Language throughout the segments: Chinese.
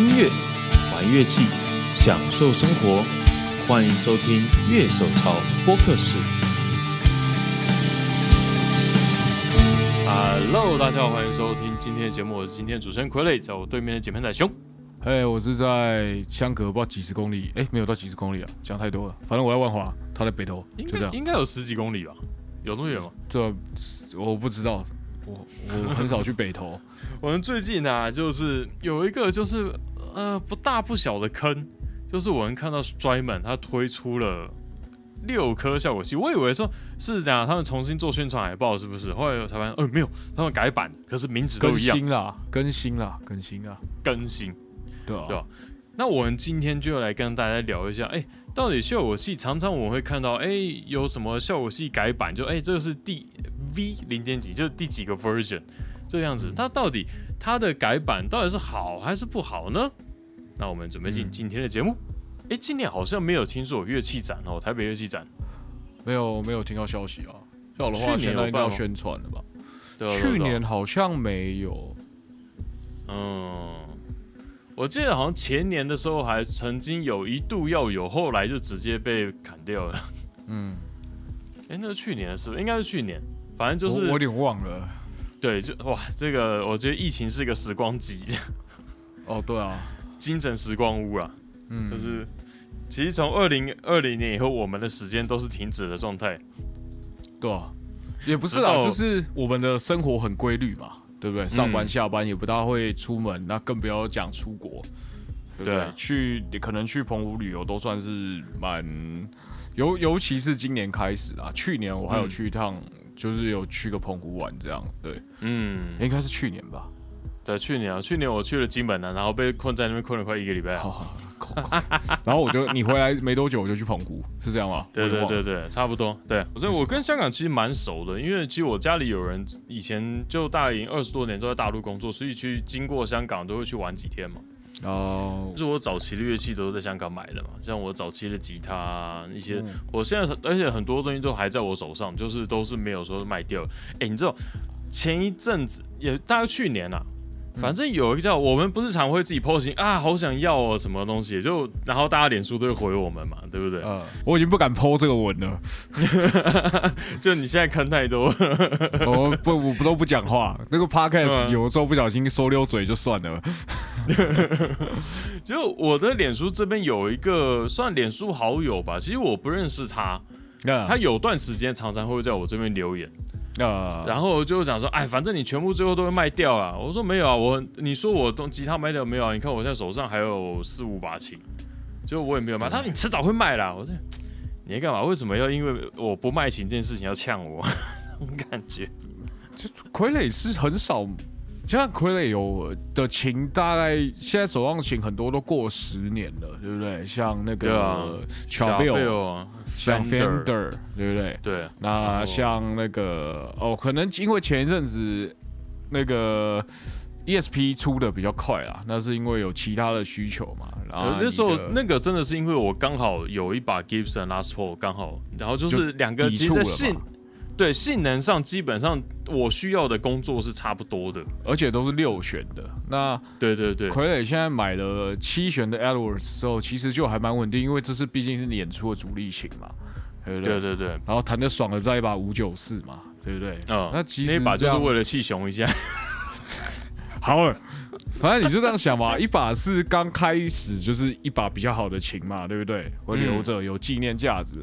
音乐，玩乐器，享受生活。欢迎收听乐手潮播客室。Hello，大家好，欢迎收听今天的节目，我是今天的主持人傀儡，在我对面的键盘仔兄。嘿，我是在相隔不知道几十公里，哎，没有到几十公里啊，讲太多了。反正我在万华，他在北投，就这样。应该有十几公里吧？有那么远吗？这我不知道，我我很少去北投。我们最近呢，就是有一个就是呃不大不小的坑，就是我们看到 Strymon 他推出了六颗效果器，我以为说是这样，他们重新做宣传海报是不是？后来才发现，呃没有，他们改版，可是名字都一样。更新啦，更新了，更新啊，更新。对吧？那我们今天就来跟大家聊一下，哎，到底效果器常常我们会看到，哎，有什么效果器改版？就哎，这个是第 V 零点几，就是第几个 version 这样子。它到底它的改版到底是好还是不好呢？那我们准备进今天的节目。哎，今年好像没有听说有乐器展哦，台北乐器展没有没有听到消息啊。要的话，现在应该要宣传了吧？去年好像没有。嗯。我记得好像前年的时候还曾经有一度要有，后来就直接被砍掉了。嗯，哎，那是去年的事，应该是去年，反正就是我有点忘了。对，就哇，这个我觉得疫情是一个时光机。哦，对啊，精神时光屋啊。嗯，就是其实从二零二零年以后，我们的时间都是停止的状态。对啊，也不是啊，就是我们的生活很规律嘛。对不对？上班下班也不大会出门，那更不要讲出国，对不对？去可能去澎湖旅游都算是蛮尤尤其是今年开始啊，去年我还有去一趟，就是有去个澎湖玩这样，对，嗯，应该是去年吧。对，去年啊，去年我去了金门啊，然后被困在那边困了快一个礼拜。然后我就你回来没多久，我就去澎湖，是这样吗？对对对对，差不多。对，所以我跟香港其实蛮熟的，因为其实我家里有人以前就大营二十多年都在大陆工作，所以去经过香港都会去玩几天嘛。哦，就是我早期的乐器都是在香港买的嘛，像我早期的吉他一些，我现在而且很多东西都还在我手上，就是都是没有说卖掉。哎，你知道前一阵子也大概去年啊。反正有一个叫我们不是常会自己 posting 啊，好想要哦，什么东西就然后大家脸书都会回我们嘛，对不对？嗯，我已经不敢 po 这个文了，就你现在坑太多，我不我不都不讲话，那个 podcast 有时候不小心说溜嘴就算了。就我的脸书这边有一个算脸书好友吧，其实我不认识他，他有段时间常常会在我这边留言。啊，然后就讲说，哎，反正你全部最后都会卖掉啊。我说没有啊，我你说我东吉他卖掉没有啊？你看我现在手上还有四五把琴，就我也没有卖。他说你迟早会卖啦。我说你在干嘛？为什么要因为我不卖琴这件事情要呛我？感觉这傀儡是很少。像傀儡有的琴，大概现在手上琴很多都过十年了，对不对？像那个小贝尔，像 Fender，对不对？对。那像那个哦，可能因为前一阵子那个 ESP 出的比较快啊，那是因为有其他的需求嘛。然后那时候那个真的是因为我刚好有一把 Gibson Les Paul，刚好，然后就是两个其实性。对性能上，基本上我需要的工作是差不多的，而且都是六弦的。那对对对，傀儡现在买了七弦的 Edwards 之后，其实就还蛮稳定，因为这是毕竟是演出的主力琴嘛，对不对？对对对。然后弹的爽的再一把五九四嘛，对不对？嗯。那其实那把就是为了气熊一下。好了。反正你就这样想嘛，一把是刚开始就是一把比较好的琴嘛，对不对？会留着有纪念价值。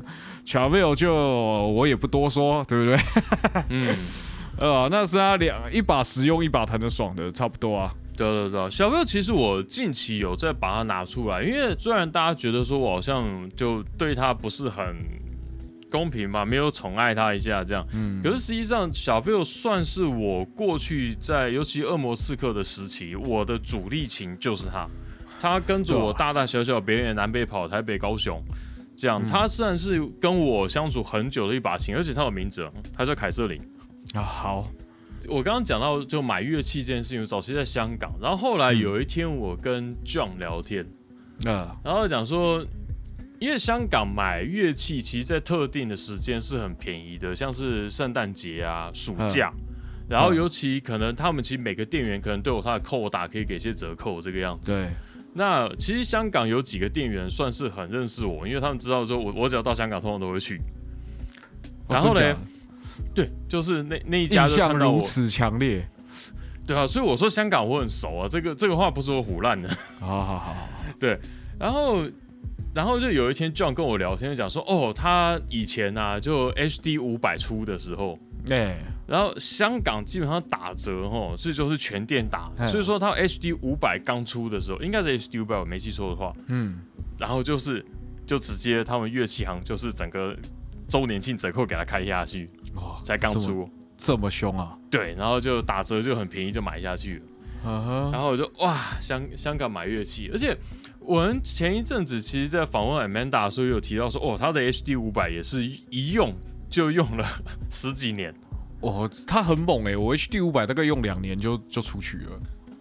巧贝尔就我也不多说，对不对？嗯，呃，那是他两一把实用，一把弹的爽的，差不多啊。对对对，小贝尔其实我近期有在把它拿出来，因为虽然大家觉得说我好像就对它不是很。公平吧，没有宠爱他一下这样，嗯，可是实际上小飞友算是我过去在尤其恶魔刺客的时期，我的主力琴就是他，他跟着我大大小小别人南北跑，台北高雄，这样，他算是跟我相处很久的一把琴，而且他有名字，他叫凯瑟琳。啊。好，我刚刚讲到就买乐器这件事情，早期在香港，然后后来有一天我跟 John 聊天，啊，然后讲说。因为香港买乐器，其实在特定的时间是很便宜的，像是圣诞节啊、暑假，然后尤其可能他们其实每个店员可能都有他的扣打，可以给些折扣这个样子。对，那其实香港有几个店员算是很认识我，因为他们知道说我我只要到香港，通常都会去。然后呢，对，就是那那一家印象如此强烈，对啊，所以我说香港我很熟啊，这个这个话不是我胡乱的。好好好，对，然后然后就有一天 John 跟我聊天，讲说哦，他以前啊，就 HD 五百出的时候，哎。然后香港基本上打折哦，所以就是全店打。所以说他 HD 五百刚出的时候，应该是 HD 五百，我没记错的话。嗯。然后就是就直接他们乐器行就是整个周年庆折扣给他开下去。哦。才刚出，这么凶啊？对。然后就打折就很便宜就买下去了。然后我就哇，香香港买乐器，而且我们前一阵子其实，在访问 Amanda 的时候有提到说，哦，他的 HD 五百也是一用就用了 十几年。哦，他很猛哎！我 HD 五百大概用两年就就出去了。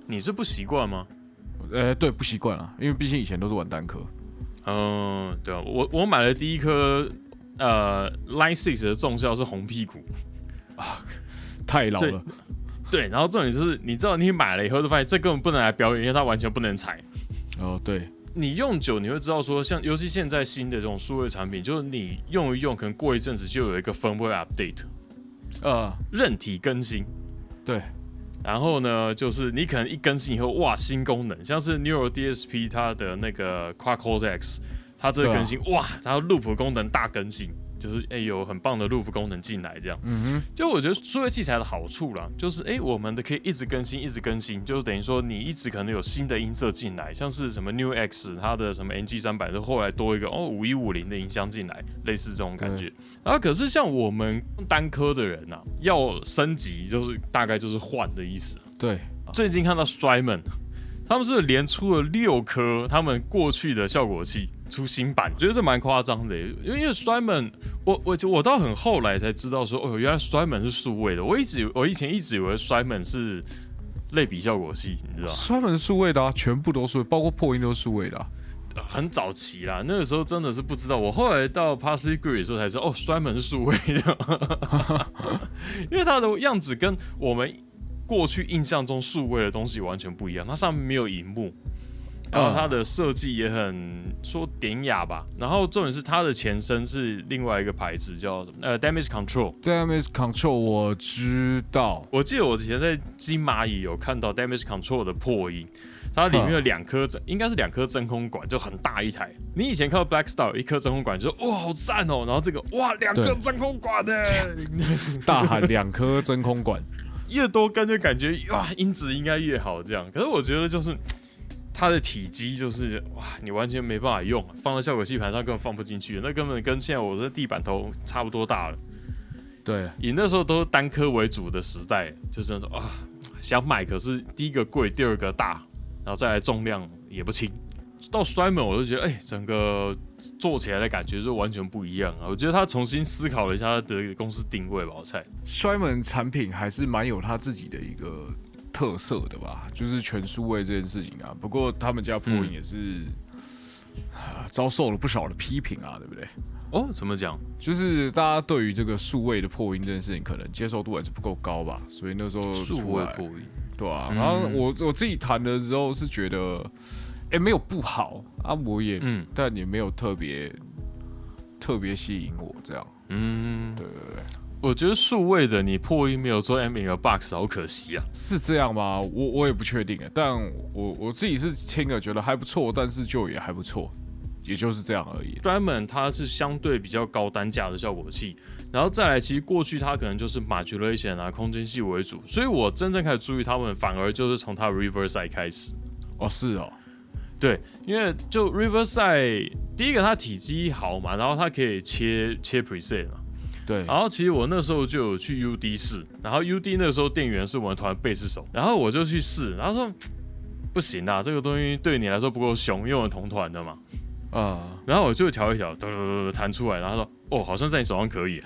你是不习惯吗？呃，对，不习惯啊，因为毕竟以前都是玩单颗。嗯，对啊，我我买了第一颗呃 Line Six 的重效是红屁股啊，太老了。对，然后重点就是，你知道你买了以后就发现这根本不能来表演，因为它完全不能踩。哦，对，你用久你会知道说，像尤其现在新的这种数位产品，就是你用一用，可能过一阵子就有一个 firmware update。呃，韧体更新，对，然后呢，就是你可能一更新以后，哇，新功能，像是 Neural DSP 它的那个 Quad Cortex，它这个更新，哇，然后 Loop 功能大更新。就是哎，有很棒的 Loop 功能进来，这样。嗯哼。就我觉得数位器材的好处啦，就是哎，我们的可以一直更新，一直更新，就是等于说你一直可能有新的音色进来，像是什么 New X 它的什么 NG 三百，就后来多一个哦五一五零的音箱进来，类似这种感觉。然后可是像我们单科的人呐，要升级就是大概就是换的意思。对。最近看到 Strymon，他们是连出了六颗他们过去的效果器。出新版，觉得这蛮夸张的，因为因为 Strymon，我我我到很后来才知道说，哦，原来 Strymon 是数位的。我一直我以前一直以为 Strymon 是类比效果器，你知道？Strymon 数位的啊，全部都是，包括破音都是数位的。很早期啦，那个时候真的是不知道。我后来到 p a s s y g r e e 的时候才知道，哦，Strymon 是数位的，因为它的样子跟我们过去印象中数位的东西完全不一样，它上面没有荧幕。然后它的设计也很说典雅吧，然后重点是它的前身是另外一个牌子叫呃 Damage Control。Damage Control 我知道，我记得我以前在金蚂蚁有看到 Damage Control 的破音，它里面有两颗真应该是两颗真空管，就很大一台。你以前看到 Black Star 一颗真空管就说哇好赞哦，然后这个哇两颗真空管呢，大喊两颗真空管，越多根就感觉哇音质应该越好这样。可是我觉得就是。它的体积就是哇，你完全没办法用，放在效果器盘上根本放不进去，那根本跟现在我的地板头差不多大了。对，以那时候都是单颗为主的时代，就是那种啊，想买可是第一个贵，第二个大，然后再来重量也不轻。到 Strymon 我就觉得，哎，整个做起来的感觉就完全不一样啊！我觉得他重新思考了一下他的公司定位吧，我猜。Strymon 产品还是蛮有他自己的一个。特色的吧，就是全数位这件事情啊。不过他们家破音也是遭受了不少的批评啊，对不对？哦，怎么讲？就是大家对于这个数位的破音这件事情，可能接受度还是不够高吧。所以那时候数位破音，对啊。然后我我自己谈的时候是觉得，哎，没有不好啊，我也嗯，但也没有特别特别吸引我这样。嗯，对对对。我觉得数位的你破音没有做 M 和 box 好可惜啊，是这样吗？我我也不确定啊，但我我自己是听了觉得还不错，但是就也还不错，也就是这样而已。专门它是相对比较高单价的效果器，然后再来，其实过去它可能就是 modulation 啊空间系为主，所以我真正开始注意他们，反而就是从它 Riverside 开始。哦，是哦，对，因为就 Riverside 第一个它体积好嘛，然后它可以切切 preset 嘛。对，然后其实我那时候就有去 UD 试，然后 UD 那时候店员是我们团贝斯手，然后我就去试，然后说不行啊，这个东西对你来说不够凶，因为我们同团的嘛，啊，然后我就调一调，嘟嘟嘟弹出来，然后说哦，好像在你手上可以。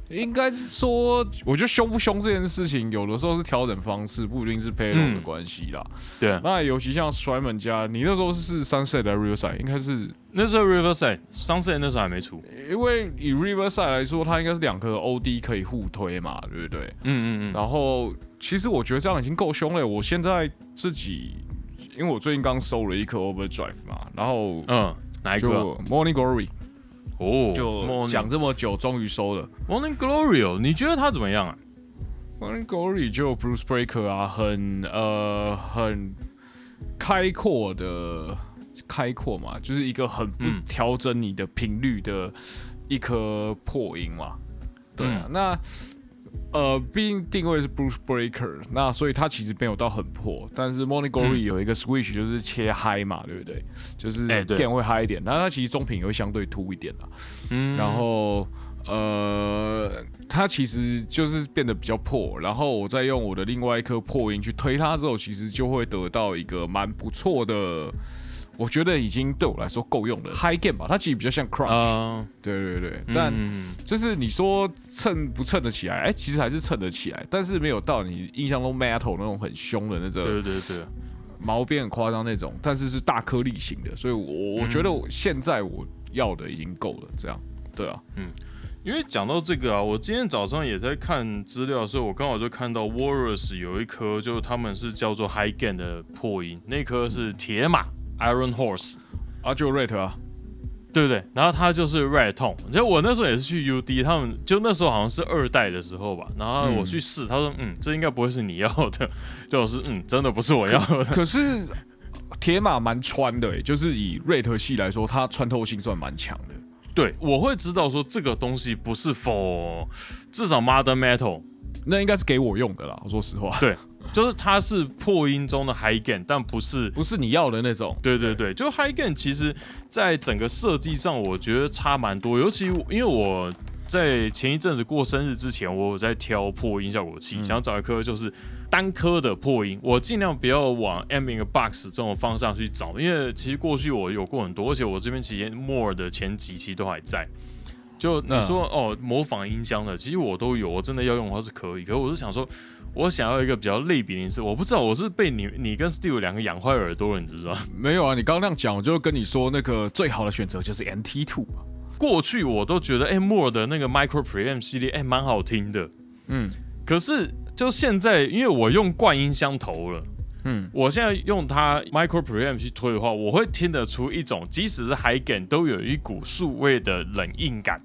应该是说，我觉得凶不凶这件事情，有的时候是调整方式，不一定是配容的关系啦。对，那尤其像 Strymon 家，你那时候是 Sunset 的 Riverside，应该是那时候 Riverside，Sunset 那时候还没出。因为以 Riverside 来说，它应该是两颗 OD 可以互推嘛，对不对？嗯嗯嗯。然后其实我觉得这样已经够凶了。我现在自己因为我最近刚收了一颗 Overdrive 嘛，然后嗯，哪一颗？Morning Glory。哦，就讲这么久，终于收了 Morning Glory 哦，你觉得它怎么样啊？Morning Glory 就 Bruce Breaker 啊，很呃很开阔的开阔嘛，就是一个很不调整你的频率的一颗破音嘛。对啊，那。呃，毕竟定位是 Bruce Breaker，那所以它其实没有到很破。但是 Morning Glory 有一个 Switch 就是切 High 嘛，对不对？就是电会 High 一点，那它其实中频也会相对凸一点啦。嗯，然后呃，它其实就是变得比较破。然后我再用我的另外一颗破音去推它之后，其实就会得到一个蛮不错的。我觉得已经对我来说够用了，High Gain 吧，它其实比较像 Crunch，对对对，但就是你说蹭不蹭得起来？哎，其实还是蹭得起来，但是没有到你印象中 Metal 那种很凶的那种，对对对，毛边很夸张那种，但是是大颗粒型的，所以我我觉得我现在我要的已经够了，这样，对啊，嗯，因为讲到这个啊，我今天早上也在看资料的时候，我刚好就看到 Warriors 有一颗，就他们是叫做 High Gain 的破音，那颗是铁马。Iron Horse，啊，就 Red 啊，对不对？然后他就是 Red Tone，就我那时候也是去 UD，他们就那时候好像是二代的时候吧。然后我去试，他说：“嗯，这应该不会是你要的。”就是嗯，真的不是我要的。可是铁马蛮穿的，就是以 Red 系来说，它穿透性算蛮强的。对，我会知道说这个东西不是 For 至少 Modern Metal，那应该是给我用的啦。我说实话，对。就是它是破音中的 high gain，但不是不是你要的那种。对对对，就 high gain，其实在整个设计上，我觉得差蛮多。尤其因为我在前一阵子过生日之前，我有在挑破音效果器，想找一颗就是单颗的破音。我尽量不要往 Ming box 这种方向去找，因为其实过去我有过很多，而且我这边其实 more 的前几期都还在。就你说哦，模仿音箱的，其实我都有，我真的要用的话是可以。可是我是想说。我想要一个比较类比的是，我不知道我是被你你跟 Steve 两个养坏耳朵了，你知道吗？没有啊，你刚刚那样讲，我就跟你说，那个最好的选择就是 MT Two 过去我都觉得，哎，More 的那个 Micro Preamp 系列，哎，蛮好听的。嗯，可是就现在，因为我用惯音箱头了，嗯，我现在用它 Micro Preamp 去推的话，我会听得出一种，即使是 High Gain 都有一股数位的冷硬感。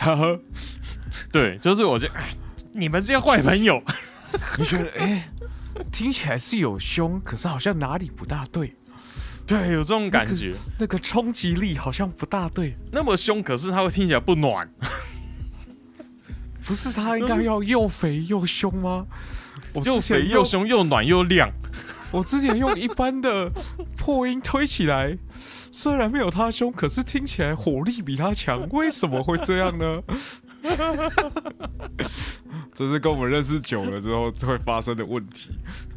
呵呵，对，就是我这，你们这些坏朋友。你觉得哎，听起来是有凶，可是好像哪里不大对。对，有这种感觉，那个冲击力好像不大对。那么凶，可是它会听起来不暖。不是它应该要又肥又凶吗？又肥又凶又暖又亮。我之前用一般的破音推起来，虽然没有它凶，可是听起来火力比它强。为什么会这样呢？这是跟我们认识久了之后会发生的问题。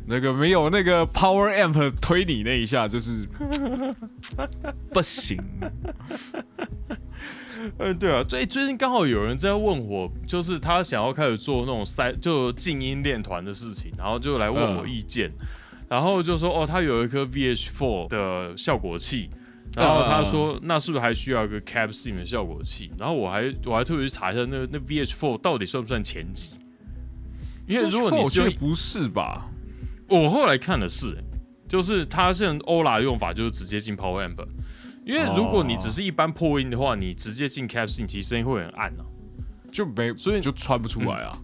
那个没有那个 power amp 推你那一下，就是 不行。嗯，对啊，最最近刚好有人在问我，就是他想要开始做那种塞就静音练团的事情，然后就来问我意见，然后就说哦，他有一颗 VH4 的效果器。然后他说：“那是不是还需要一个 Cap Sim 的效果器？”然后我还我还特别去查一下，那那 VH4 到底算不算前级？因为如果你觉得不是吧？我后来看的是，就是它现在欧拉用法就是直接进 Power Amp。因为如果你只是一般破音的话，你直接进 Cap Sim，其实声音会很暗啊，就没所以就穿不出来啊。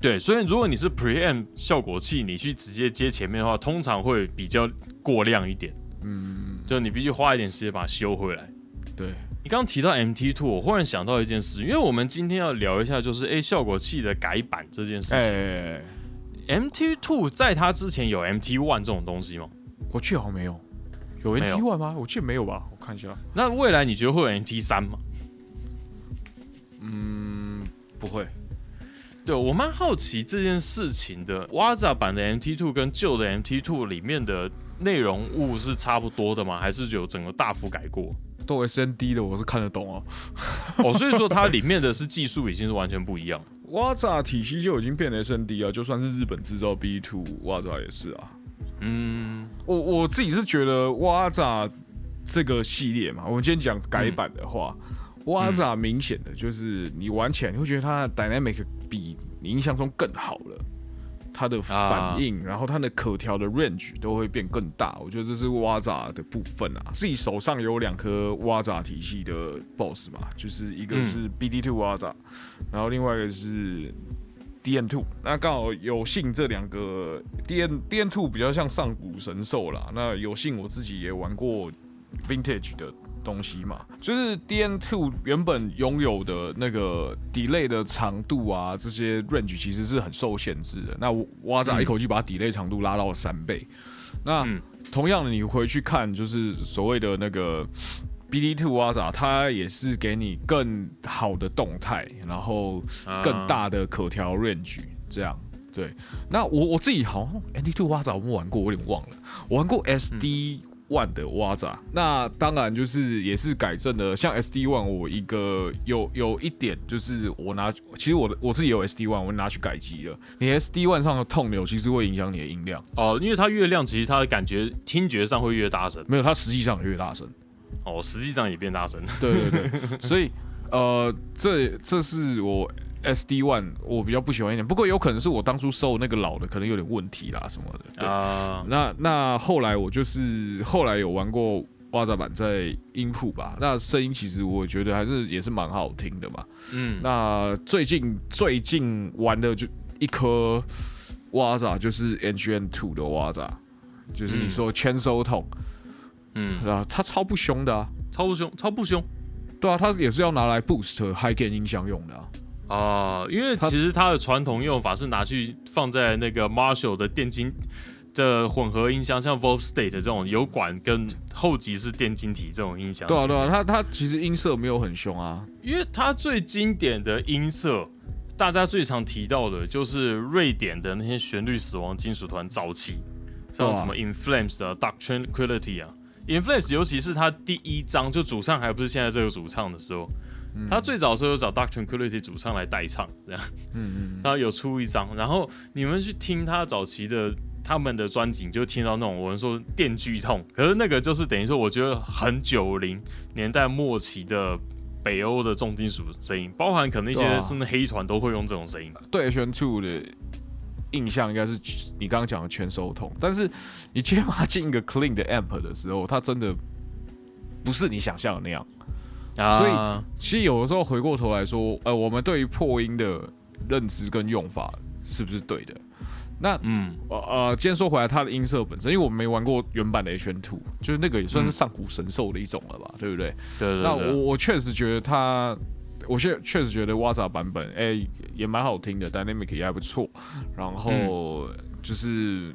对，所以如果你是 Preamp 效果器，你去直接接前面的话，通常会比较过亮一点。嗯，就你必须花一点时间把它修回来。对你刚刚提到 MT Two，我忽然想到一件事，因为我们今天要聊一下，就是哎效果器的改版这件事情。哎，MT Two 在它之前有 MT One 这种东西吗？我记得好像没有，有 MT One 吗？我记得没有吧？我看一下。那未来你觉得会有 MT 三吗？嗯，不会。对我蛮好奇这件事情的。，WAZA 版的 MT Two 跟旧的 MT Two 里面的。内容物是差不多的吗？还是有整个大幅改过？都 S N D 的，我是看得懂哦。哦，所以说它里面的是技术已经是完全不一样。挖扎体系就已经变 S N D 啊，就算是日本制造 B Two 挖扎也是啊。嗯，我我自己是觉得挖扎这个系列嘛，我们今天讲改版的话，挖扎明显的就是你玩起来你会觉得它的 dynamic 比你印象中更好了。它的反应，然后它的可调的 range 都会变更大。我觉得这是挖扎的部分啊。自己手上有两颗挖扎体系的 boss 嘛，就是一个是 BD Two 挖扎，然后另外一个是 DN Two。那刚好有幸这两个 DN DN Two 比较像上古神兽啦。那有幸我自己也玩过 Vintage 的。东西嘛，就是 D N Two 原本拥有的那个 delay 的长度啊，这些 range 其实是很受限制的。那挖仔一口气把 delay 长度拉到了三倍。那同样的，你回去看，就是所谓的那个 B D Two 挖仔，它也是给你更好的动态，然后更大的可调 range。这样对。那我我自己好像 N D Two 挖仔我们玩过，我有点忘了。我玩过 S D。One 的挖杂，那当然就是也是改正的。像 SD One，我一个有有一点就是我拿，其实我的我自己有 SD One，我拿去改机了。你 SD One 上的痛钮其实会影响你的音量哦，因为它越亮，其实它的感觉听觉上会越大声。没有，它实际上越大声。哦，实际上也变大声。对对对，所以呃，这这是我。S D One 我比较不喜欢一点，不过有可能是我当初收那个老的，可能有点问题啦什么的。啊，那那后来我就是后来有玩过挖杂版在音谱吧，那声音其实我觉得还是也是蛮好听的嘛。嗯，那最近最近玩的就一颗挖杂就是 N G N Two 的挖杂，就是你说千收桶，嗯，啊，它超不凶的啊，超不凶，超不凶。对啊，它也是要拿来 boost high gain 音箱用的啊。啊，因为其实它的传统用法是拿去放在那个 Marshall 的电晶的混合音箱，像 Volt State 这种有管跟后级是电晶体这种音箱。对啊，对啊，它它其实音色没有很凶啊，因为它最经典的音色，大家最常提到的就是瑞典的那些旋律死亡金属团早期，像什么 In Flames 啊 Dark Tranquility 啊，In Flames 尤其是它第一张就主唱还不是现在这个主唱的时候。他最早时候有找 Doctor Quality 主唱来代唱，这样，嗯嗯，他有出一张，然后你们去听他早期的他们的专辑，就听到那种我们说电锯痛，可是那个就是等于说，我觉得很九零年代末期的北欧的重金属声音，包含可能一些甚至黑团都会用这种声音。对，全处的印象应该是你刚刚讲的全手痛，但是你接把它进一个 clean 的 amp 的时候，它真的不是你想象的那样。所以，其实有的时候回过头来说，呃，我们对于破音的认知跟用法是不是对的？那，嗯，呃呃，今天说回来，它的音色本身，因为我没玩过原版的 H N Two，就是那个也算是上古神兽的一种了吧，对不对？对对。那我我确实觉得它，我现在确实觉得挖杂版本，哎，也蛮好听的，Dynamic 也还不错。然后就是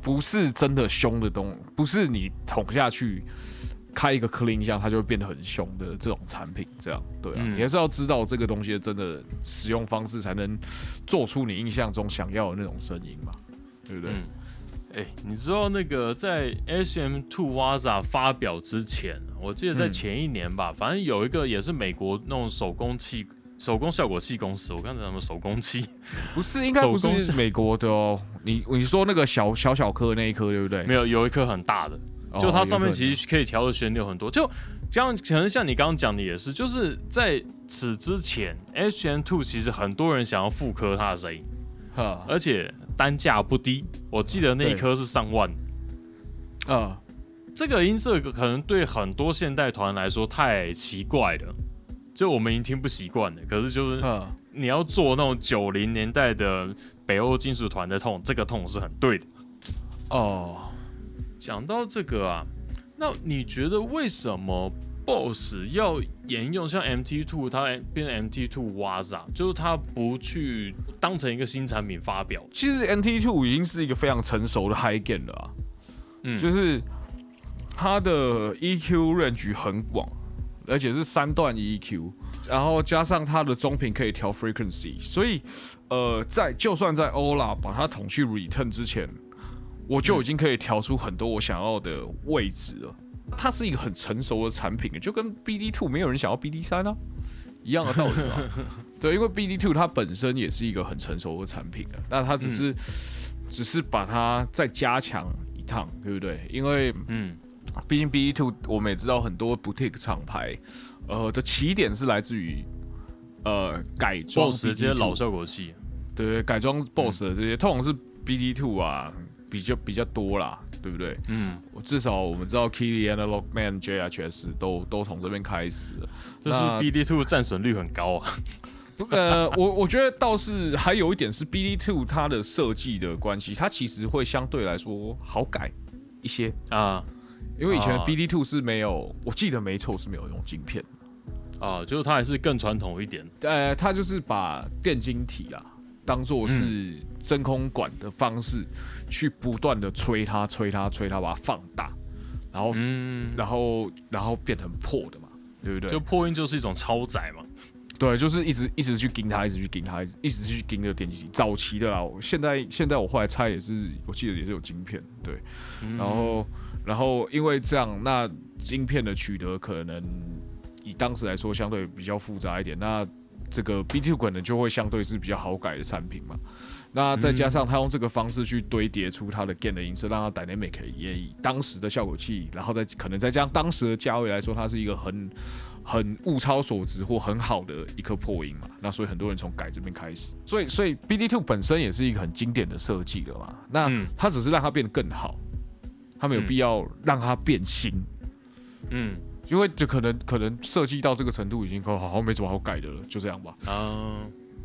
不是真的凶的东，不是你捅下去。开一个 clean 箱，它就会变得很凶的这种产品，这样对啊，你还是要知道这个东西真的使用方式，才能做出你印象中想要的那种声音嘛，对不对？哎，你知道那个在 SM Two Waza 发表之前，我记得在前一年吧，反正有一个也是美国那种手工器、手工效果器公司，我刚才什么手工器？不是，应该不是美国的哦。你你说那个小小小颗那一颗，对不对？没有，有一颗很大的。就它上面其实可以调的旋钮很多，就这样可能像你刚刚讲的也是，就是在此之前，H N Two 其实很多人想要复刻它的声音，而且单价不低，我记得那一颗是上万。啊，这个音色可能对很多现代团来说太奇怪了，就我们已经听不习惯了。可是就是你要做那种九零年代的北欧金属团的痛，这个痛是很对的。哦。讲到这个啊，那你觉得为什么 BOSS 要沿用像 MT Two 它变 MT Two Waza，就是它不去当成一个新产品发表？其实 MT Two 已经是一个非常成熟的 High Gain 了啊，嗯，就是它的 EQ range 很广，而且是三段 EQ，然后加上它的中频可以调 Frequency，所以呃，在就算在 Ola 把它捅去 Return 之前。我就已经可以调出很多我想要的位置了。它是一个很成熟的产品，就跟 BD Two 没有人想要 BD 三啊一样的道理嘛。对，因为 BD Two 它本身也是一个很成熟的产品啊，那它只是只是把它再加强一趟，对不对？因为嗯，毕竟 BD Two 我们也知道很多 boutique 厂牌，呃的起点是来自于呃改装这些老效果器，对，改装 BOSS 的这些通常是。BD Two 啊，比较比较多啦，对不对？嗯，我至少我们知道 Kitty Analog Man JHS 都都从这边开始，这是 BD Two 战损率很高啊。呃，我我觉得倒是还有一点是 BD Two 它的设计的关系，它其实会相对来说好改一些。啊，因为以前的 BD Two 是没有，我记得没错是没有用晶片。啊，就是它还是更传统一点。呃，它就是把电晶体啊当做是真空管的方式去不断的催它、催它、催它，把它放大，然后嗯，然后然后变成破的嘛，对不对？就破音就是一种超载嘛。对，就是一直一直去盯它，一直去盯它，一直一直去盯这个电机。早期的啦，现在现在我后来猜也是，我记得也是有晶片。对，然后然后因为这样，那晶片的取得可能以当时来说相对比较复杂一点。那这个 B Two 可能就会相对是比较好改的产品嘛。那再加上他用这个方式去堆叠出他的 gain 的音色，让它 dynamic 也以当时的效果器，然后再可能再加上当时的价位来说，它是一个很。很物超所值或很好的一颗破音嘛，那所以很多人从改这边开始，所以所以 BD Two 本身也是一个很经典的设计了嘛，那它只是让它变得更好，它没有必要让它变新，嗯，因为就可能可能设计到这个程度已经好好，像没什么好改的了，就这样吧，啊，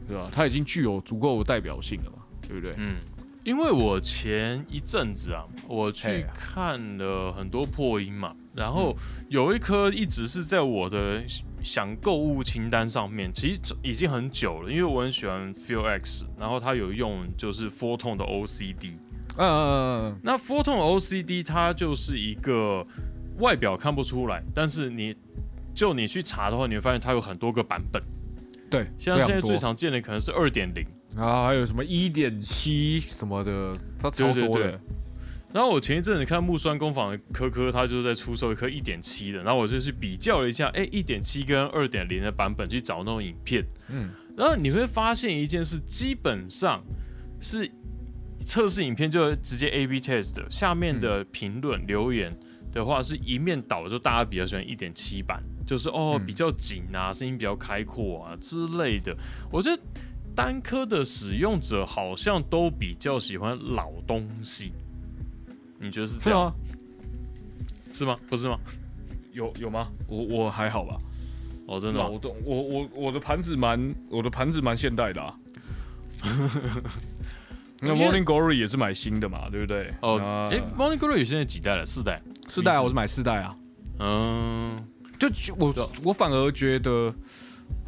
对吧？它已经具有足够代表性了嘛，对不对？嗯。因为我前一阵子啊，我去看了很多破音嘛，然后有一颗一直是在我的想购物清单上面，其实已经很久了。因为我很喜欢 Feel X，然后它有用就是 Four Tone 的 OCD。嗯嗯嗯。那 Four Tone OCD 它就是一个外表看不出来，但是你就你去查的话，你会发现它有很多个版本。对，像现在最常见的可能是二点零。啊，还有什么一点七什么的，它超多的。然后我前一阵子看木栓工坊的科科，他就是在出售一颗一点七的。然后我就去比较了一下，哎，一点七跟二点零的版本去找那种影片。嗯，然后你会发现一件事，基本上是测试影片就直接 A B test 的，下面的评论留言的话是一面倒，就大家比较喜欢一点七版，就是哦比较紧啊，声音比较开阔啊之类的。我觉得。单颗的使用者好像都比较喜欢老东西，你觉得是这样吗？是吗？不是吗？有有吗？我我还好吧。哦，真的。老东，我我我的盘子蛮，我的盘子蛮现代的啊。那 Morning Glory 也是买新的嘛，对不对？哦，哎，Morning Glory 现在几代了？四代？四代，啊我是买四代啊。嗯，就我我反而觉得，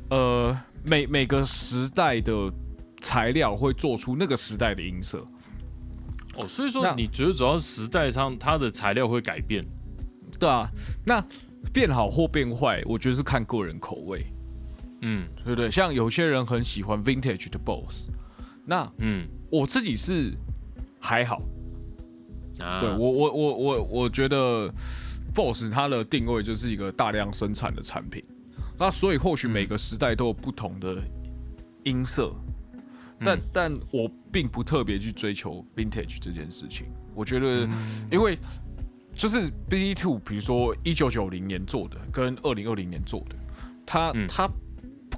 呃。每每个时代的材料会做出那个时代的音色，哦，所以说你觉得主要时代上它的材料会改变，对啊，那变好或变坏，我觉得是看个人口味，嗯，对不对？像有些人很喜欢 vintage 的 boss，那嗯，我自己是还好，啊，对我我我我我觉得 boss 它的定位就是一个大量生产的产品。那所以或许每个时代都有不同的音色，但但我并不特别去追求 vintage 这件事情。我觉得，因为就是 B Two，比如说一九九零年做的跟二零二零年做的，它它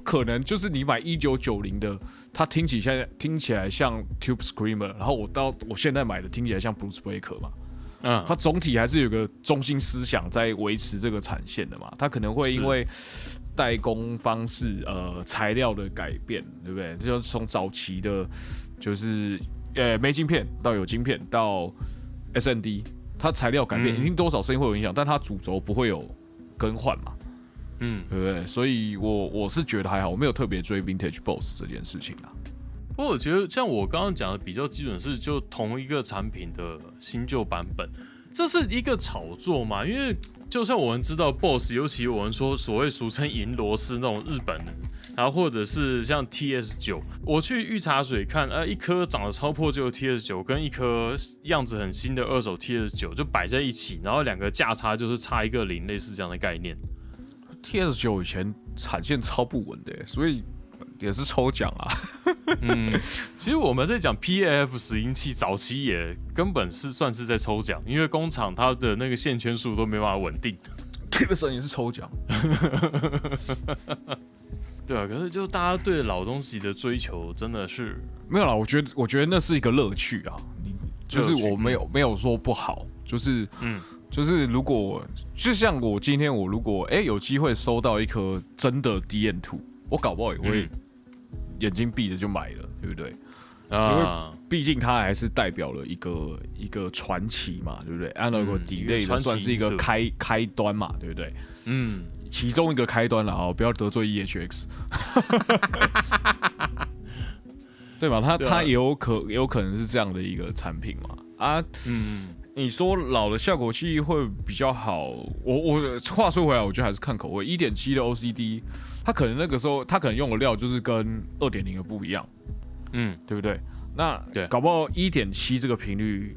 可能就是你买一九九零的，它听起现在听起来像 Tube Screamer，然后我到我现在买的听起来像 Bruce Breaker 嘛。嗯，它总体还是有个中心思想在维持这个产线的嘛。它可能会因为代工方式，呃，材料的改变，对不对？就从早期的，就是呃没晶片到有晶片到 SND，它材料改变一定多少声音会有影响，但它主轴不会有更换嘛，嗯，对不对？所以我我是觉得还好，我没有特别追 Vintage Boss 这件事情啊。不过我觉得像我刚刚讲的比较基准是，就同一个产品的新旧版本。这是一个炒作嘛？因为就像我们知道，BOSS，尤其我们说所谓俗称银螺丝那种日本人，然后或者是像 TS 九，我去御茶水看，呃，一颗长得超破旧的 TS 九，跟一颗样子很新的二手 TS 九就摆在一起，然后两个价差就是差一个零，类似这样的概念。TS 九以前产线超不稳的，所以。也是抽奖啊，嗯，其实我们在讲 PAF 拾音器早期也根本是算是在抽奖，因为工厂它的那个线圈数都没办法稳定，基本上也是抽奖。对啊，可是就大家对老东西的追求真的是没有了。我觉得，我觉得那是一个乐趣啊。你就是我没有没有说不好，就是嗯，就是如果就像我今天我如果哎有机会收到一颗真的 D N Two，我搞不好也会眼睛闭着就买了，对不对？因为毕竟它还是代表了一个一个传奇嘛，对不对？按照个底类的算是一个开开端嘛，对不对？嗯。其中一个开端了啊！不要得罪 EHX，对吧？它它也有可也有可能是这样的一个产品嘛啊！嗯，你说老的效果器会比较好，我我话说回来，我觉得还是看口味。一点七的 OCD，它可能那个时候他可能用的料就是跟二点零的不一样，嗯，对不对？那对，搞不好一点七这个频率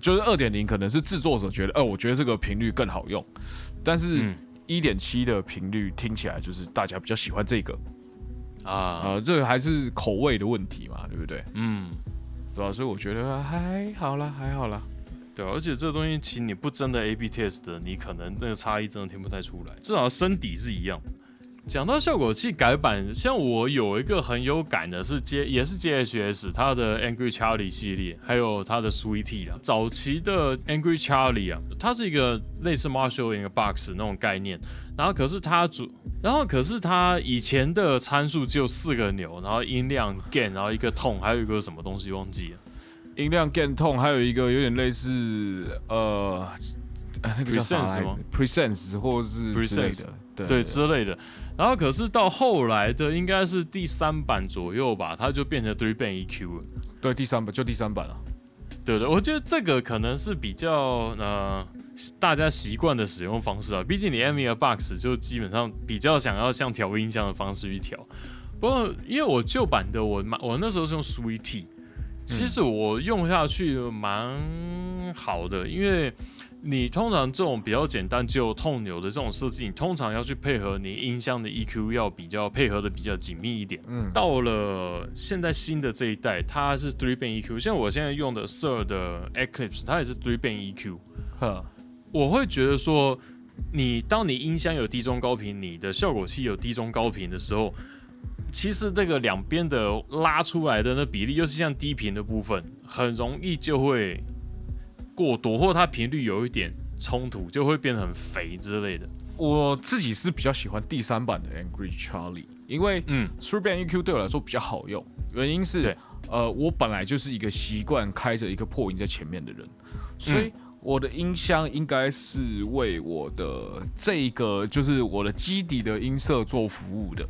就是二点零，可能是制作者觉得，呃，我觉得这个频率更好用，但是。一点七的频率听起来就是大家比较喜欢这个啊啊，这还是口味的问题嘛，对不对？嗯，对吧？所以我觉得还好啦，还好啦。对，而且这个东西其实你不真的 A B test 的，你可能那个差异真的听不太出来，至少声底是一样。讲到效果器改版，像我有一个很有感的是 J 也是 JHS 它的 Angry Charlie 系列，还有它的 Sweetie 啊。早期的 Angry Charlie 啊，它是一个类似 Marshall 一个 box 那种概念，然后可是它主，然后可是它以前的参数只有四个钮，然后音量 gain，然后一个 tone，还有一个什么东西忘记了，音量 gain tone，还有一个有点类似呃那个叫啥来着？Presence 或者是之类的。对之类的，然后可是到后来的应该是第三版左右吧，它就变成 three band EQ 了。对，第三版就第三版了。对对，我觉得这个可能是比较呃大家习惯的使用方式啊。毕竟你 M 一 box 就基本上比较想要像调音箱的方式去调。不过因为我旧版的我买我那时候是用 Sweetie，其实我用下去蛮好的，因为。你通常这种比较简单就痛钮的这种设计，你通常要去配合你音箱的 EQ 要比较配合的比较紧密一点。嗯，到了现在新的这一代，它是 three band EQ，像我现在用的 Sir 的 Eclipse，它也是 three band EQ。呵，我会觉得说，你当你音箱有低中高频，你的效果器有低中高频的时候，其实这个两边的拉出来的那比例，又是像低频的部分，很容易就会。过多，或者它频率有一点冲突，就会变得很肥之类的。我自己是比较喜欢第三版的 Angry Charlie，因为嗯，Three Band EQ 对我来说比较好用。原因是，呃，我本来就是一个习惯开着一个破音在前面的人，所以我的音箱应该是为我的这个就是我的基底的音色做服务的。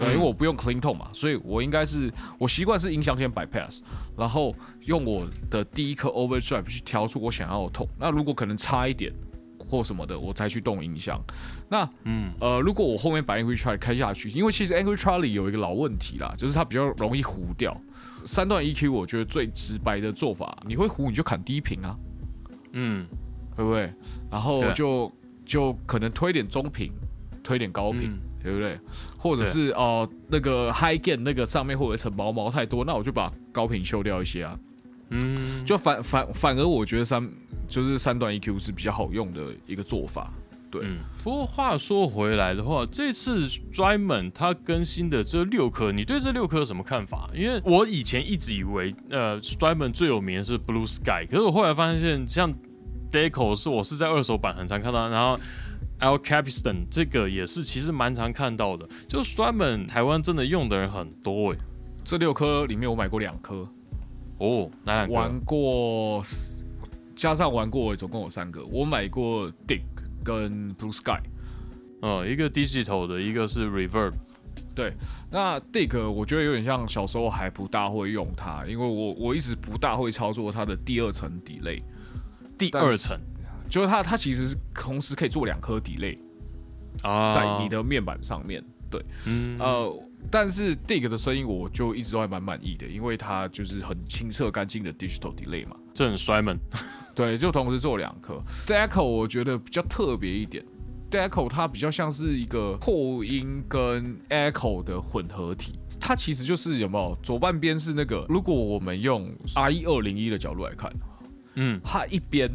因为我不用 clean tone 嘛，所以我应该是我习惯是音箱先 bypass，然后用我的第一颗 overdrive 去调出我想要的 tone。那如果可能差一点或什么的，我再去动音箱。那嗯呃，如果我后面把 Angry Charlie 开下去，因为其实 Angry Charlie 有一个老问题啦，就是它比较容易糊掉。三段 EQ 我觉得最直白的做法，你会糊你就砍低频啊，嗯，会不会？然后就就可能推点中频，推点高频。对不对？或者是哦，那个 high gain 那个上面会有一层毛毛太多，那我就把高频修掉一些啊。嗯，就反反反而我觉得三就是三段 EQ 是比较好用的一个做法。对，不过话说回来的话，这次 Strymon 它更新的这六颗，你对这六颗有什么看法？因为我以前一直以为呃 Strymon 最有名的是 Blue Sky，可是我后来发现像 Deco 是我是在二手版很常看到，然后。L Capiston 这个也是其实蛮常看到的，就 Strymon 台湾真的用的人很多诶。这六颗里面我买过两颗，哦，哪两颗？玩过，加上玩过总共有三个。我买过 Dig 跟 Blue Sky，嗯，一个 Digital 的，一个是 Reverb。对，那 Dig 我觉得有点像小时候还不大会用它，因为我我一直不大会操作它的第二层 Delay，第二层。就是它，它其实是同时可以做两颗底类啊，在你的面板上面对，嗯。呃，但是 Dig 的声音我就一直都还蛮满意的，因为它就是很清澈干净的 digital delay 嘛，这很摔门，对，就同时做两颗。Deco 我觉得比较特别一点，Deco 它比较像是一个破音跟 Echo 的混合体，它其实就是有没有左半边是那个，如果我们用一二零一的角度来看，嗯，它一边。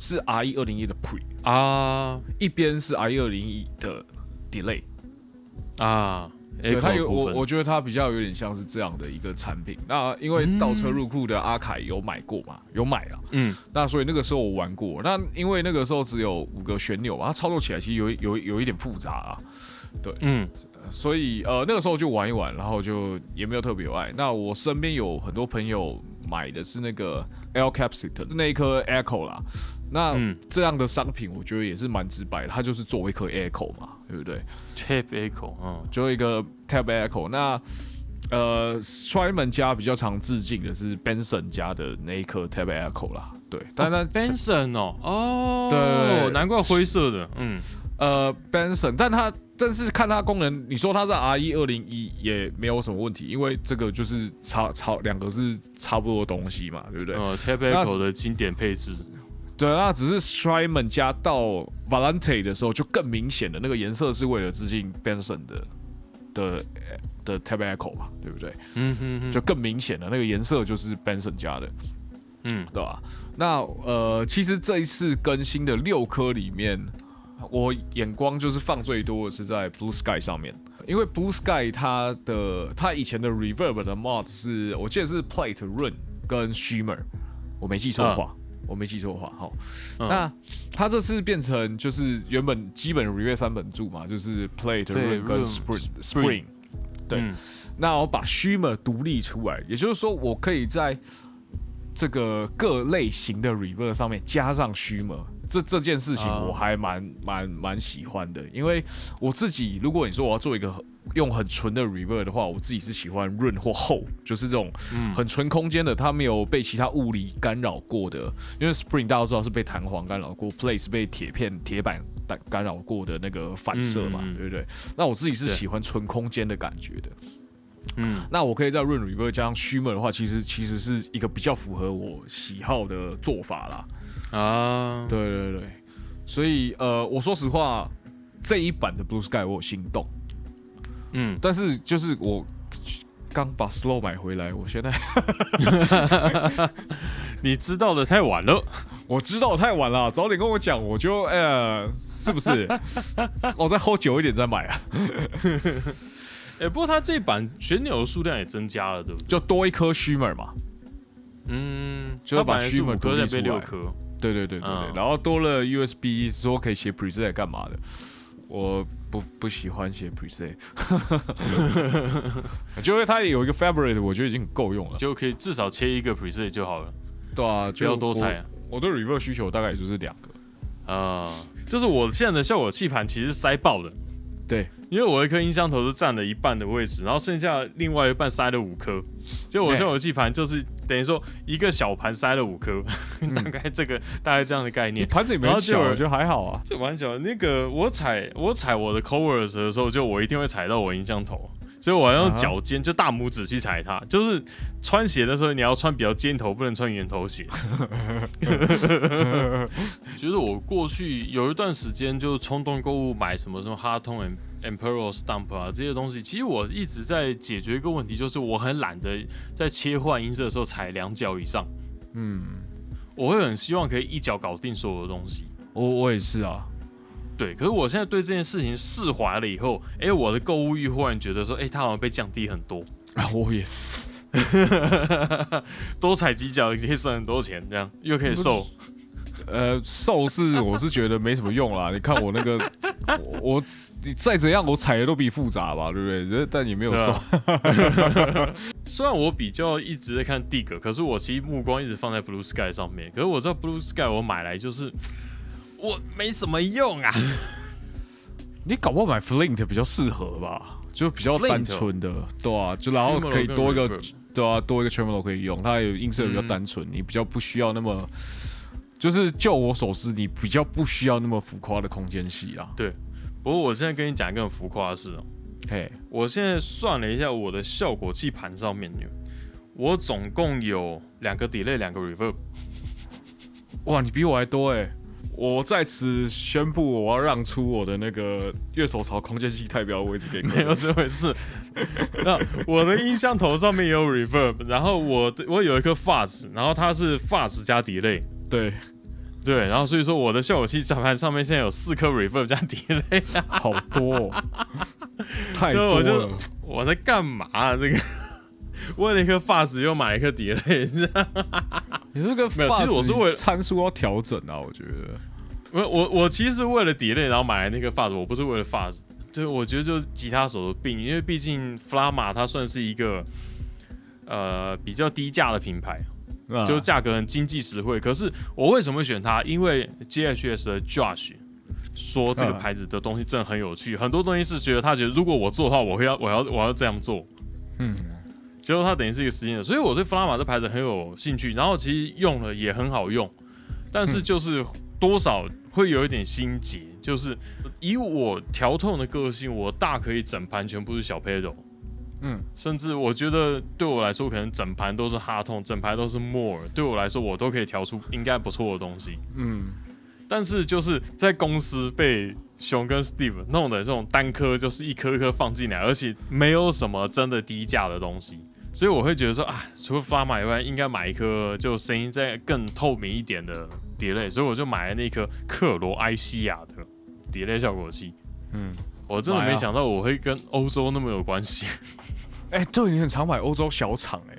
是 R E 二零一的 Pre 啊，一边是 R E 二零一的 Delay，啊。对，它有我我觉得它比较有点像是这样的一个产品。那因为倒车入库的阿凯有买过嘛，有买啊。嗯。那所以那个时候我玩过。那因为那个时候只有五个旋钮嘛，它操作起来其实有有有一点复杂啊。对，嗯。所以呃那个时候就玩一玩，然后就也没有特别爱。那我身边有很多朋友买的是那个 L Capsit 那一颗 Echo 啦。那这样的商品我觉得也是蛮直白的，它就是作为一颗 Echo 嘛，对不对？Tap Echo，嗯，就一个 Tap Echo。那呃 s h i m a n 家比较常致敬的是 Benson 家的那一颗 Tap Echo 啦，对。但那 Benson 哦，哦，对，难怪灰色的，嗯，呃，Benson，但它但是看它功能，你说它是 R 一二零一也没有什么问题，因为这个就是差差两个是差不多东西嘛，对不对？呃，Tap Echo 的经典配置。对，那只是 s h r i m a n 加到 Valente 的时候就更明显的那个颜色是为了致敬 Benson 的的的 Tobacco 嘛，对不对？嗯哼，就更明显的那个颜色就是 Benson 加的，嗯，对吧？那呃，其实这一次更新的六颗里面，我眼光就是放最多的是在 Blue Sky 上面，因为 Blue Sky 它的它以前的 Reverb 的 Mod 是我记得是 Plate Run 跟 Shimmer，我没记错的话。我没记错的话，好，那它这次变成就是原本基本 r e v e 三本柱嘛，就是 Plate、跟 Spring、Spring，对，那我把 Shimmer 独立出来，也就是说，我可以在这个各类型的 Reverb 上面加上 Shimmer。这这件事情我还蛮蛮蛮喜欢的，因为我自己如果你说我要做一个用很纯的 reverb 的话，我自己是喜欢润或厚，就是这种很纯空间的，它没有被其他物理干扰过的。因为 spring 大家都知道是被弹簧干扰过，play 是被铁片铁板干干扰过的那个反射嘛，对不对？那我自己是喜欢纯空间的感觉的。嗯，那我可以在润 reverb 加上 shimmer 的话，其实其实是一个比较符合我喜好的做法啦。啊，对对对，所以呃，我说实话，这一版的 Blue Sky 我有心动，嗯，但是就是我刚把 Slow 买回来，我现在 你知道的太晚了，我知道太晚了，早点跟我讲，我就哎呀，是不是？我再 hold 久一点再买啊。哎，不过它这版旋钮的数量也增加了，对不对？就多一颗 Shimmer 嘛，嗯，就要把 Shimmer 多变成六颗。对对对对，然后多了 USB，说可以写 preset 干嘛的？我不不喜欢写 preset，就因为它有一个 favorite，我觉得已经够用了，就可以至少切一个 preset 就好了。对啊，就要多彩啊。我对 reverb 需求大概也就是两个啊，就是我现在的效果器盘其实塞爆了。对，因为我一颗音箱头是占了一半的位置，然后剩下另外一半塞了五颗，就我像我记盘就是等于说一个小盘塞了五颗，大概这个大概这样的概念。盘子也没小，我觉得还好啊，就蛮小。那个我踩我踩我的 covers 的时候，就我一定会踩到我音箱头，所以我要用脚尖就大拇指去踩它。就是穿鞋的时候，你要穿比较尖头，不能穿圆头鞋。觉得我过去有一段时间就冲动购物买什么什么 Hard Tone。Emperor Stump 啊，这些东西，其实我一直在解决一个问题，就是我很懒得在切换音色的时候踩两脚以上。嗯，我会很希望可以一脚搞定所有的东西。我我也是啊，对。可是我现在对这件事情释怀了以后，哎，我的购物欲忽然觉得说，哎，它好像被降低很多。啊，我也是，多踩几脚可以省很多钱，这样又可以瘦。呃，瘦是我是觉得没什么用啦。你看我那个，我你再怎样，我踩的都比复杂吧，对不对？但你没有瘦。虽然我比较一直在看 Dig，可是我其实目光一直放在 Blue Sky 上面。可是我知道 Blue Sky 我买来就是我没什么用啊。你搞不好买 Flint 比较适合吧？就比较单纯的，对啊，就然后可以多一个，对啊，多一个 Tremolo 可以用，它有音色比较单纯，你比较不需要那么。就是就我所知，你比较不需要那么浮夸的空间系啊。对，不过我现在跟你讲一个很浮夸的事哦。嘿，我现在算了一下我的效果器盘上面，我总共有两个 delay，两个 reverb。哇，你比我还多哎！我在此宣布，我要让出我的那个乐手槽空间系代表位置给你。没有这回事。那我的音箱头上面也有 reverb，然后我我有一颗 fuzz，然后它是 fuzz 加 delay。对，对，然后所以说我的效果器键盘上面现在有四颗 reverb 加 delay，好多，太多了。我在干嘛？这个为了一颗发丝又买一颗碟类，你这个没有？其实我是为了参数要调整啊，我觉得。我我我其实是为了碟类，然后买来那个发子，我不是为了发子。对，我觉得就是吉他手的病，因为毕竟弗拉玛它算是一个呃比较低价的品牌，就是价格很经济实惠。可是我为什么会选它？因为 JHS 的 Josh 说这个牌子的东西真的很有趣，很多东西是觉得他觉得如果我做的话，我会要我要我要这样做。嗯，结果它等于是一个实验的，所以我对弗拉玛这牌子很有兴趣。然后其实用了也很好用，但是就是多少。会有一点心结，就是以我调痛的个性，我大可以整盘全部是小 pedal，嗯，甚至我觉得对我来说，可能整盘都是哈痛，整盘都是 more，对我来说，我都可以调出应该不错的东西，嗯。但是就是在公司被熊跟 Steve 弄的这种单颗，就是一颗一颗放进来，而且没有什么真的低价的东西，所以我会觉得说啊，除了发买以外，应该买一颗就声音再更透明一点的。碟类，所以我就买了那颗克罗埃西亚的碟类效果器。嗯，我真的没想到我会跟欧洲那么有关系。哎，对，你很常买欧洲小厂哎。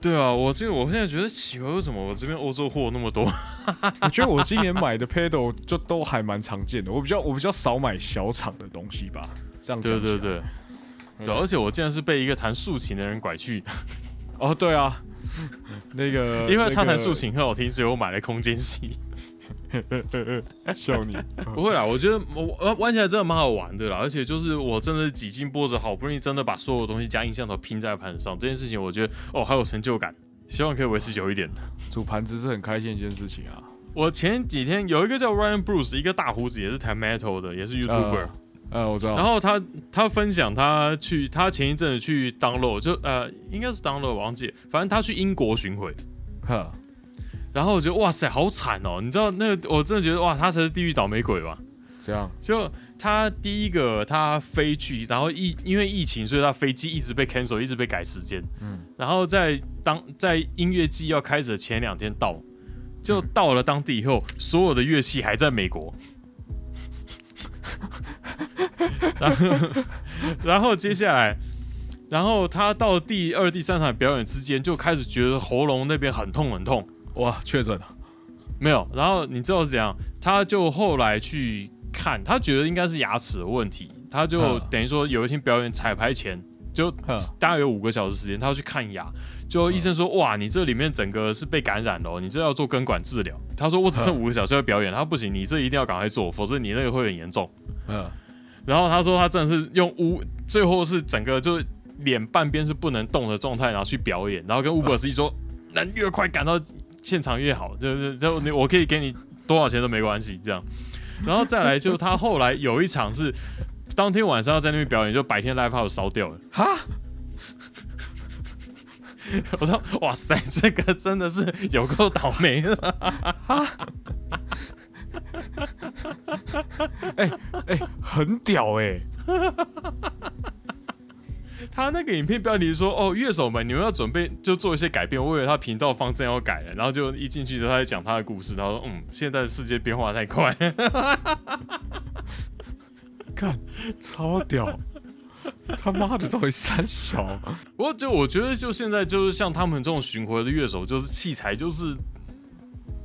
对啊，我这个我现在觉得奇怪，为什么我这边欧洲货那么多？我觉得我今年买的 pedal 就都还蛮常见的。我比较我比较少买小厂的东西吧。这样对对对对，而且我竟然是被一个弹竖琴的人拐去。哦，对啊。那个，因为他弹竖琴很好听，所以我买了空间系。笑你不会啦，我觉得我玩起来真的蛮好玩的啦，而且就是我真的几经波折，好不容易真的把所有东西加音像头拼在盘子上，这件事情我觉得哦，好有成就感，希望可以维持久一点。组盘子是很开心一件事情啊。我前几天有一个叫 Ryan Bruce，一个大胡子，也是弹 Metal 的，也是 YouTuber。呃，我知道。然后他他分享他去他前一阵子去 download，就呃应该是 download 忘记，反正他去英国巡回，哈。然后我觉得哇塞，好惨哦！你知道那个我真的觉得哇，他才是地狱倒霉鬼吧？这样。就他第一个他飞去，然后疫因为疫情，所以他飞机一直被 cancel，一直被改时间。嗯。然后在当在音乐季要开始的前两天到，就到了当地以后，所有的乐器还在美国。然后，然后接下来，然后他到第二、第三场表演之间就开始觉得喉咙那边很痛很痛，哇，确诊了？没有。然后你知道是怎样？他就后来去看，他觉得应该是牙齿的问题，他就等于说有一天表演彩排前，就大概有五个小时时间，他要去看牙。就医生说：“哇，你这里面整个是被感染了，你这要做根管治疗。”他说：“我只剩五个小时要表演。”他说：“不行，你这一定要赶快做，否则你那个会很严重。”嗯。然后他说他真的是用乌，最后是整个就脸半边是不能动的状态，然后去表演，然后跟乌伯斯一说，能越快赶到现场越好，就是就你我可以给你多少钱都没关系这样。然后再来就是他后来有一场是当天晚上要在那边表演，就白天 live house 烧掉了。哈，我说哇塞，这个真的是有够倒霉的。哎哎，很屌哎！他那个影片标题说：“哦，乐手们，你们要准备就做一些改变。”我以为他频道方针要改了，然后就一进去之后，他在讲他的故事。他说：“嗯，现在世界变化太快，看超屌！他妈的，到底三小？不过就我觉得，就现在就是像他们这种巡回的乐手，就是器材就是。”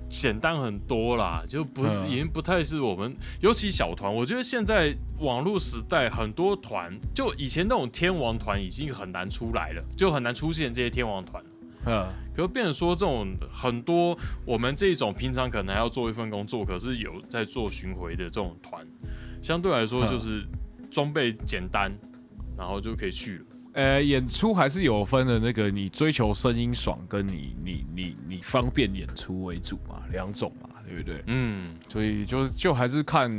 简单很多啦，就不是已经不太是我们，尤其小团。我觉得现在网络时代，很多团就以前那种天王团已经很难出来了，就很难出现这些天王团。嗯，可变成说这种很多我们这种平常可能还要做一份工作，可是有在做巡回的这种团，相对来说就是装备简单，然后就可以去了。呃，演出还是有分的，那个你追求声音爽，跟你你你你方便演出为主嘛，两种嘛，对不对？嗯，所以就就还是看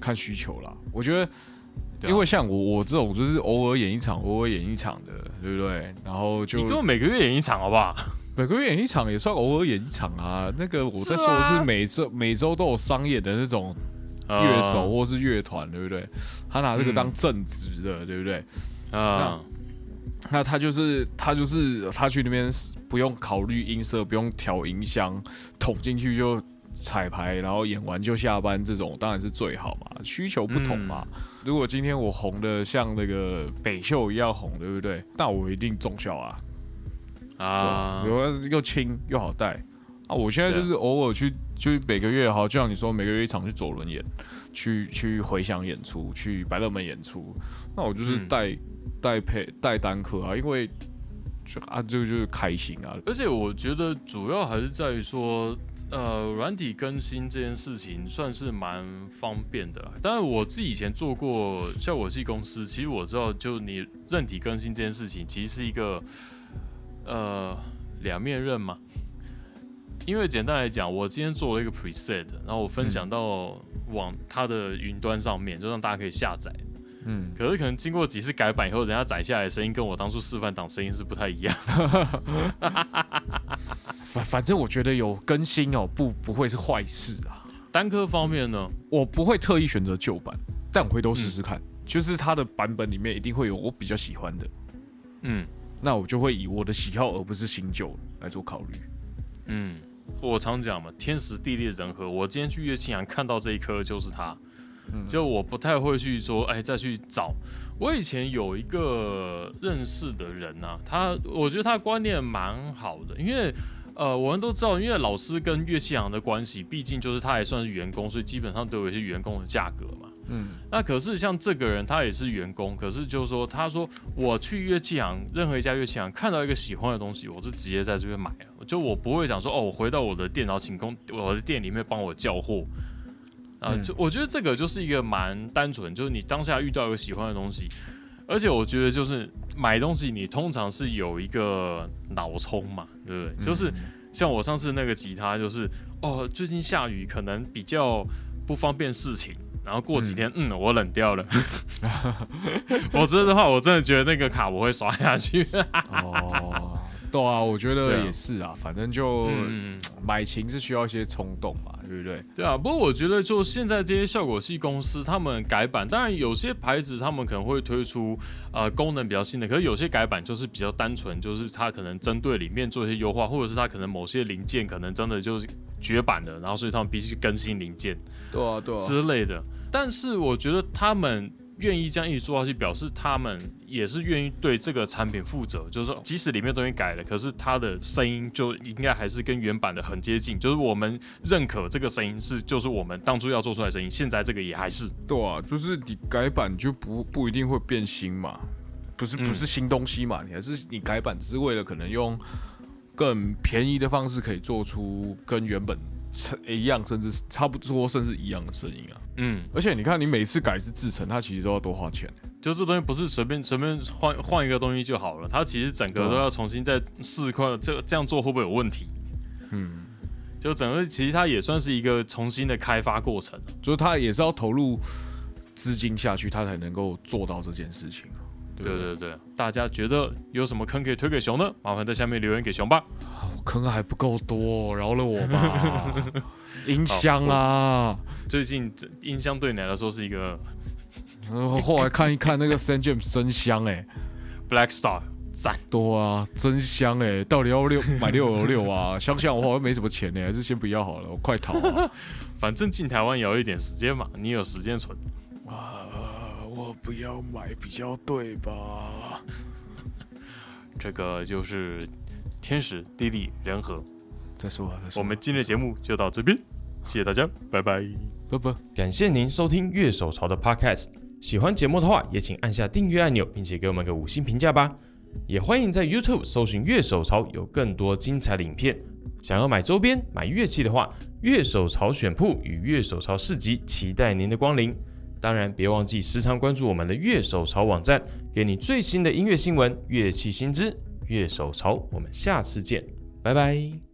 看需求啦。我觉得，因为像我我这种就是偶尔演一场，偶尔演一场的，对不对？然后就你跟我每个月演一场好不好？每个月演一场也算偶尔演一场啊。那个我在说的是每周每周都有商业的那种乐手或是乐团，对不对？他拿这个当正职的，对不对？啊。那他就是他就是他去那边不用考虑音色，不用调音箱，捅进去就彩排，然后演完就下班，这种当然是最好嘛。需求不同嘛。如果今天我红的像那个北秀一样红，对不对？那我一定重效啊。啊，又又轻又好带啊！我现在就是偶尔去，就是每个月好，就像你说，每个月一场去左轮演，去去回响演出，去百乐门演出，那我就是带带配带单客啊，因为就啊，这个就是开心啊。而且我觉得主要还是在于说，呃，软体更新这件事情算是蛮方便的。但是我自己以前做过效果器公司，其实我知道，就你韧体更新这件事情，其实是一个。呃，两面刃嘛，因为简单来讲，我今天做了一个 preset，然后我分享到往它的云端上面，就让大家可以下载。嗯，可是可能经过几次改版以后，人家载下来的声音跟我当初示范档声音是不太一样。反反正我觉得有更新哦，不不会是坏事啊。单科方面呢，我不会特意选择旧版，但我会都试试看，就是它的版本里面一定会有我比较喜欢的。嗯。那我就会以我的喜好而不是新旧来做考虑。嗯，我常讲嘛，天时地利人和。我今天去乐器行看到这一颗就是它，就我不太会去说，哎，再去找。我以前有一个认识的人呐，他我觉得他观念蛮好的，因为呃，我们都知道，因为老师跟乐器行的关系，毕竟就是他也算是员工，所以基本上都有一些员工的价格嘛。嗯，那可是像这个人，他也是员工，可是就是说，他说我去乐器行，任何一家乐器行看到一个喜欢的东西，我是直接在这边买了，就我不会想说，哦，我回到我的电脑请工，我的店里面帮我叫货，啊，就我觉得这个就是一个蛮单纯，就是你当下遇到一个喜欢的东西，而且我觉得就是买东西，你通常是有一个脑充嘛，对不对？就是像我上次那个吉他，就是哦，最近下雨，可能比较不方便事情。然后过几天，嗯，我冷掉了。否则的话，我真的觉得那个卡我会刷下去。哦，对啊，我觉得也是啊。反正就嗯买琴是需要一些冲动嘛，对不对？对啊。不过我觉得，就现在这些效果器公司，他们改版，当然有些牌子他们可能会推出呃功能比较新的，可是有些改版就是比较单纯，就是它可能针对里面做一些优化，或者是它可能某些零件可能真的就是绝版的，然后所以他们必须更新零件。对啊，对啊之类的。但是我觉得他们愿意这样一直做下去，表示他们也是愿意对这个产品负责。就是说，即使里面东西改了，可是它的声音就应该还是跟原版的很接近。就是我们认可这个声音是，就是我们当初要做出来的声音，现在这个也还是。对啊，就是你改版就不不一定会变新嘛，不是不是新东西嘛，你还是你改版只是为了可能用更便宜的方式可以做出跟原本。一样，甚至差不多，甚至一样的声音啊。嗯，而且你看，你每次改是制成，它其实都要多花钱。就这东西不是随便随便换换一个东西就好了，它其实整个都要重新再试块，这这样做会不会有问题？嗯，就整个其实它也算是一个重新的开发过程，就是它也是要投入资金下去，它才能够做到这件事情啊。对对对，大家觉得有什么坑可以推给熊呢？麻烦在下面留言给熊吧。坑还不够多，饶了我吧。音箱啊，最近音箱对你来说是一个。后来看一看那个 s a n James 真香哎，Black Star 赞多啊，真香哎，到底要六买六六六啊？想想我好像没什么钱呢，还是先不要好了，我快逃。反正进台湾也要一点时间嘛，你有时间存。不要买比较对吧？这个就是天时地利人和。再说，我们今天的节目就到这边，谢谢大家，拜拜，拜拜。感谢您收听乐手潮的 Podcast，喜欢节目的话，也请按下订阅按钮，并且给我们个五星评价吧。也欢迎在 YouTube 搜寻乐手潮，有更多精彩的影片。想要买周边、买乐器的话，乐手潮选铺与乐手潮市集，期待您的光临。当然，别忘记时常关注我们的乐手潮网站，给你最新的音乐新闻、乐器新知。乐手潮，我们下次见，拜拜。